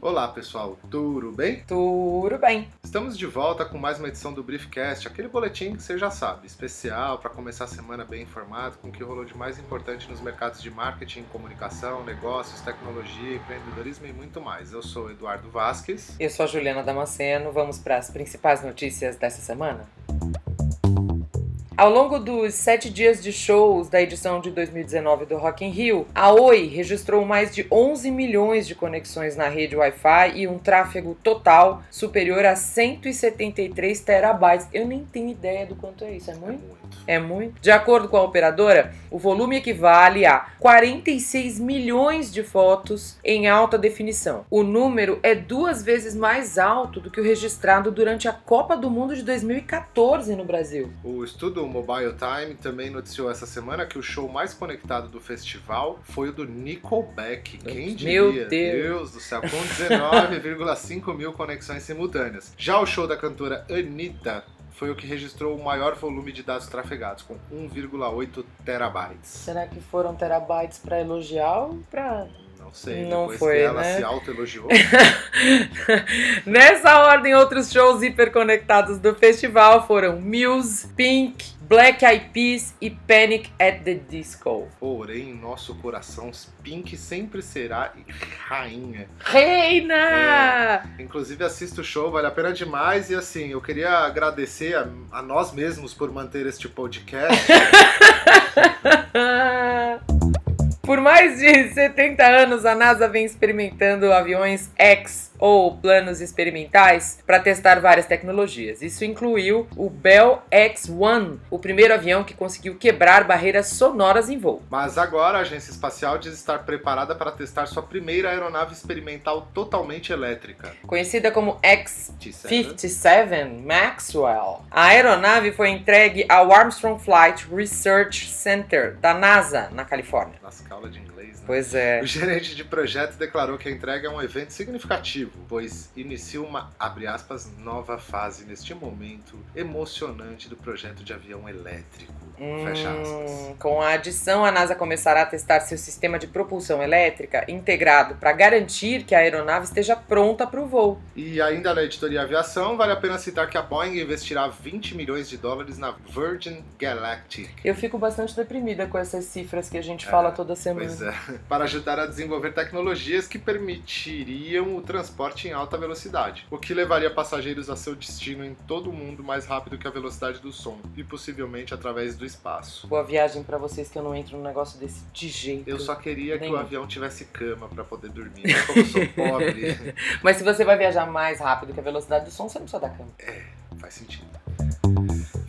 Olá pessoal, tudo bem? Tudo bem. Estamos de volta com mais uma edição do Briefcast, aquele boletim que você já sabe, especial para começar a semana bem informado com o que rolou de mais importante nos mercados de marketing, comunicação, negócios, tecnologia, empreendedorismo e muito mais. Eu sou Eduardo Vasques. Eu sou a Juliana Damasceno. Vamos para as principais notícias dessa semana? Ao longo dos sete dias de shows da edição de 2019 do Rock in Rio, a Oi registrou mais de 11 milhões de conexões na rede Wi-Fi e um tráfego total superior a 173 terabytes. Eu nem tenho ideia do quanto é isso, é muito? É muito. De acordo com a operadora, o volume equivale a 46 milhões de fotos em alta definição. O número é duas vezes mais alto do que o registrado durante a Copa do Mundo de 2014 no Brasil. O estudo Mobile Time também noticiou essa semana que o show mais conectado do festival foi o do Nickelback. Quem diria? Meu Deus. do céu, com 19,5 mil conexões simultâneas. Já o show da cantora Anitta foi o que registrou o maior volume de dados trafegados, com 1,8 terabytes. Será que foram terabytes para elogiar ou para Não sei, Não depois foi, que ela né? se auto-elogiou. Nessa ordem, outros shows hiperconectados do festival foram Muse, Pink, Black Eyed Peas e Panic at the Disco. Porém, nosso coração, Pink sempre será rainha. Reina! Inclusive, assista o show, vale a pena demais. E assim, eu queria agradecer a, a nós mesmos por manter este podcast. Por mais de 70 anos, a NASA vem experimentando aviões X ou planos experimentais para testar várias tecnologias. Isso incluiu o Bell X-1, o primeiro avião que conseguiu quebrar barreiras sonoras em voo. Mas agora a Agência Espacial diz estar preparada para testar sua primeira aeronave experimental totalmente elétrica. Conhecida como T7. X-57 Maxwell. A aeronave foi entregue ao Armstrong Flight Research Center da NASA, na Califórnia. Escala de inglês, né? Pois é. O gerente de projeto declarou que a entrega é um evento significativo, pois inicia uma, abre aspas, nova fase neste momento emocionante do projeto de avião elétrico. Hum, com a adição, a NASA começará a testar seu sistema de propulsão elétrica integrado para garantir que a aeronave esteja pronta para o voo. E ainda na editoria Aviação, vale a pena citar que a Boeing investirá 20 milhões de dólares na Virgin Galactic. Eu fico bastante deprimida com essas cifras que a gente fala toda semana. Pois é, para ajudar a desenvolver tecnologias que permitiriam o transporte em alta velocidade, o que levaria passageiros a seu destino em todo o mundo mais rápido que a velocidade do som e possivelmente através do espaço. Boa viagem para vocês que eu não entro num negócio desse de jeito. Eu só queria que o avião tivesse cama para poder dormir, mas como eu sou pobre, Mas se você vai viajar mais rápido que a velocidade do som, você não precisa da cama. faz sentido.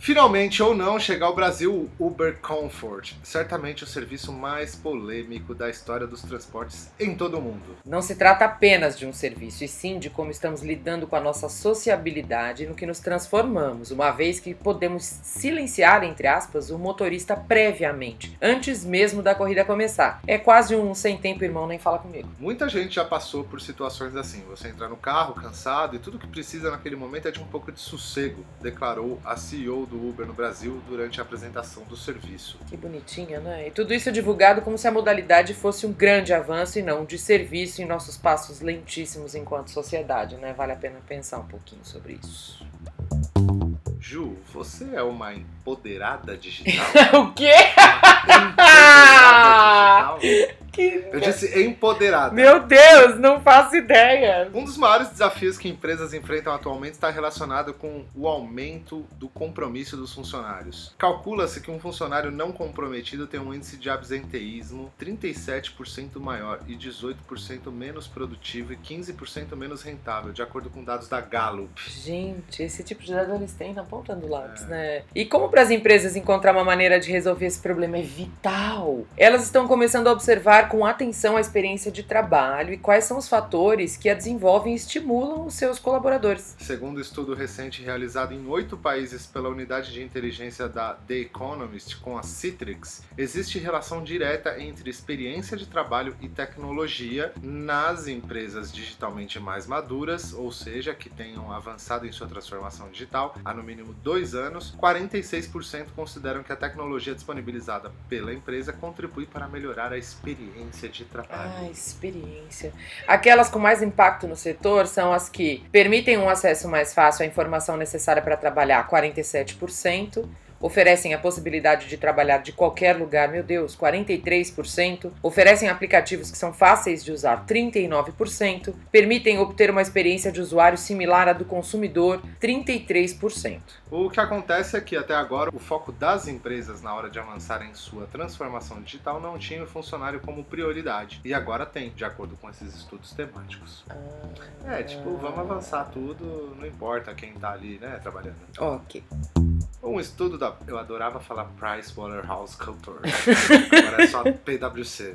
Finalmente ou não chegar ao Brasil o Uber Comfort, certamente o serviço mais polêmico da história dos transportes em todo o mundo. Não se trata apenas de um serviço, e sim de como estamos lidando com a nossa sociabilidade e no que nos transformamos, uma vez que podemos silenciar, entre aspas, o motorista previamente, antes mesmo da corrida começar. É quase um sem tempo, irmão, nem fala comigo. Muita gente já passou por situações assim. Você entrar no carro cansado e tudo que precisa naquele momento é de um pouco de sossego, declarou a CEO do Uber no Brasil durante a apresentação do serviço. Que bonitinha, né? E tudo isso divulgado como se a modalidade fosse um grande avanço e não de serviço em nossos passos lentíssimos enquanto sociedade, né? Vale a pena pensar um pouquinho sobre isso. Ju, você é uma empoderada digital? o quê? empoderada digital? Que... Eu disse empoderada. Meu Deus, não faço ideia. Um dos maiores desafios que empresas enfrentam atualmente está relacionado com o aumento do compromisso dos funcionários. Calcula-se que um funcionário não comprometido tem um índice de absenteísmo 37% maior e 18% menos produtivo e 15% menos rentável, de acordo com dados da Gallup. Gente, esse tipo de dado eles têm na ponta do lápis, né? E como para as empresas encontrar uma maneira de resolver esse problema é vital, elas estão começando a observar com atenção a experiência de trabalho e quais são os fatores que a desenvolvem e estimulam os seus colaboradores. Segundo um estudo recente realizado em oito países pela unidade de inteligência da The Economist com a Citrix, existe relação direta entre experiência de trabalho e tecnologia nas empresas digitalmente mais maduras, ou seja, que tenham avançado em sua transformação digital há no mínimo dois anos. 46% consideram que a tecnologia disponibilizada pela empresa contribui para melhorar a experiência experiência de trabalho. Ah, experiência. Aquelas com mais impacto no setor são as que permitem um acesso mais fácil à informação necessária para trabalhar, 47% oferecem a possibilidade de trabalhar de qualquer lugar, meu Deus, 43%, oferecem aplicativos que são fáceis de usar, 39%, permitem obter uma experiência de usuário similar à do consumidor, 33%. O que acontece é que até agora o foco das empresas na hora de avançar em sua transformação digital não tinha o funcionário como prioridade. E agora tem, de acordo com esses estudos temáticos. Ah, é, tipo, vamos avançar tudo, não importa quem tá ali, né, trabalhando. Ok. Um estudo da. Eu adorava falar PricewaterhouseCoopers. Agora é só PwC.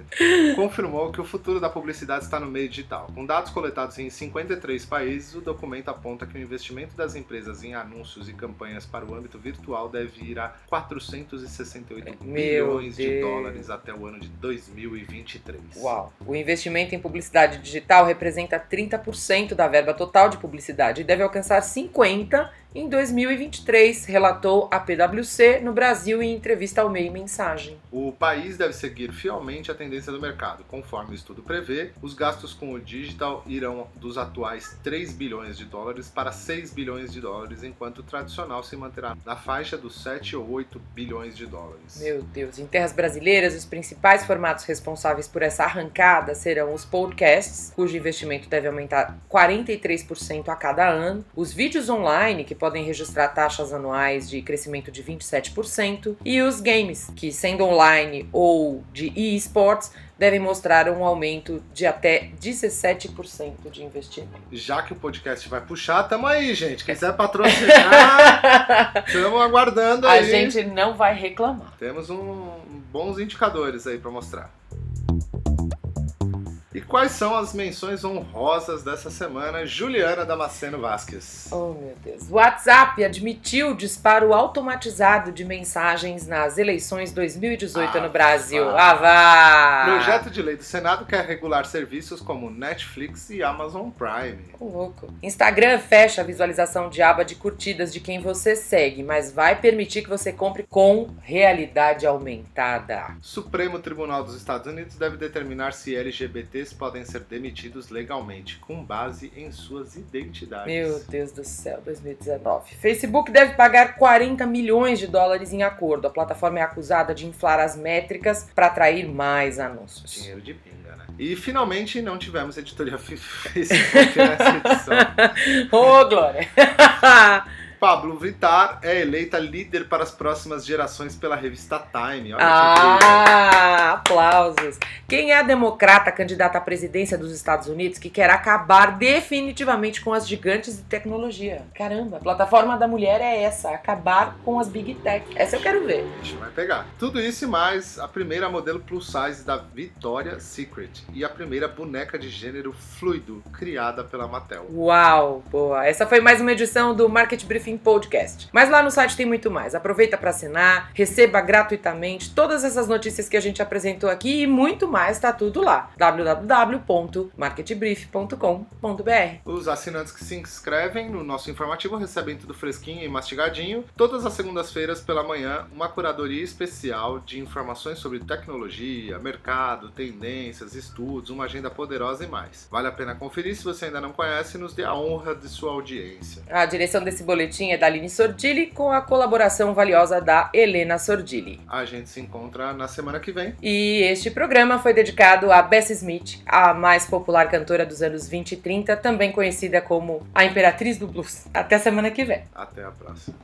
Confirmou que o futuro da publicidade está no meio digital. Com dados coletados em 53 países, o documento aponta que o investimento das empresas em anúncios e campanhas para o âmbito virtual deve ir a 468 Meu bilhões Deus. de dólares até o ano de 2023. Uau! O investimento em publicidade digital representa 30% da verba total de publicidade e deve alcançar 50% em 2023, relatou a PwC no Brasil em entrevista ao Meio Mensagem. O país deve seguir fielmente a tendência do mercado. Conforme o estudo prevê, os gastos com o digital irão dos atuais 3 bilhões de dólares para 6 bilhões de dólares, enquanto o tradicional se manterá na faixa dos 7 ou 8 bilhões de dólares. Meu Deus, em terras brasileiras, os principais formatos responsáveis por essa arrancada serão os podcasts, cujo investimento deve aumentar 43% a cada ano, os vídeos online, que podem registrar taxas anuais de crescimento de 27%, e os games, que sendo online ou de e-sports, devem mostrar um aumento de até 17% de investimento. Já que o podcast vai puxar, tamo aí, gente. Quem quiser patrocinar, estamos aguardando aí. A gente não vai reclamar. Temos um, bons indicadores aí para mostrar. E quais são as menções honrosas dessa semana, Juliana Damasceno Vasques? Oh, meu Deus. O WhatsApp admitiu disparo automatizado de mensagens nas eleições 2018 ah, no Brasil. Ah, vá! Projeto de lei do Senado quer regular serviços como Netflix e Amazon Prime. Oh, louco. Instagram fecha a visualização de aba de curtidas de quem você segue, mas vai permitir que você compre com realidade aumentada. Supremo Tribunal dos Estados Unidos deve determinar se LGBT podem ser demitidos legalmente com base em suas identidades. Meu Deus do céu, 2019. Facebook deve pagar 40 milhões de dólares em acordo. A plataforma é acusada de inflar as métricas para atrair mais anúncios. Dinheiro de pinga, né? E finalmente não tivemos editoria Facebook nessa edição. Ô, oh, Glória! Pablo Vittar é eleita líder para as próximas gerações pela revista Time. Olha ah, aplausos. Quem é a democrata candidata à presidência dos Estados Unidos que quer acabar definitivamente com as gigantes de tecnologia? Caramba, a plataforma da mulher é essa, acabar com as big tech. Essa eu quero ver. A gente vai pegar. Tudo isso e mais, a primeira modelo plus size da Victoria's Secret e a primeira boneca de gênero fluido criada pela Mattel. Uau, boa. Essa foi mais uma edição do Market Briefing Podcast. Mas lá no site tem muito mais. Aproveita para assinar, receba gratuitamente todas essas notícias que a gente apresentou aqui e muito mais, tá tudo lá. www.marketbrief.com.br. Os assinantes que se inscrevem no nosso informativo recebem tudo fresquinho e mastigadinho. Todas as segundas-feiras pela manhã, uma curadoria especial de informações sobre tecnologia, mercado, tendências, estudos, uma agenda poderosa e mais. Vale a pena conferir se você ainda não conhece, nos dê a honra de sua audiência. A direção desse boletim é da Aline Sordilli com a colaboração valiosa da Helena Sordilli. A gente se encontra na semana que vem. E este programa foi dedicado a Bessie Smith, a mais popular cantora dos anos 20 e 30, também conhecida como a Imperatriz do Blues. Até semana que vem. Até a próxima.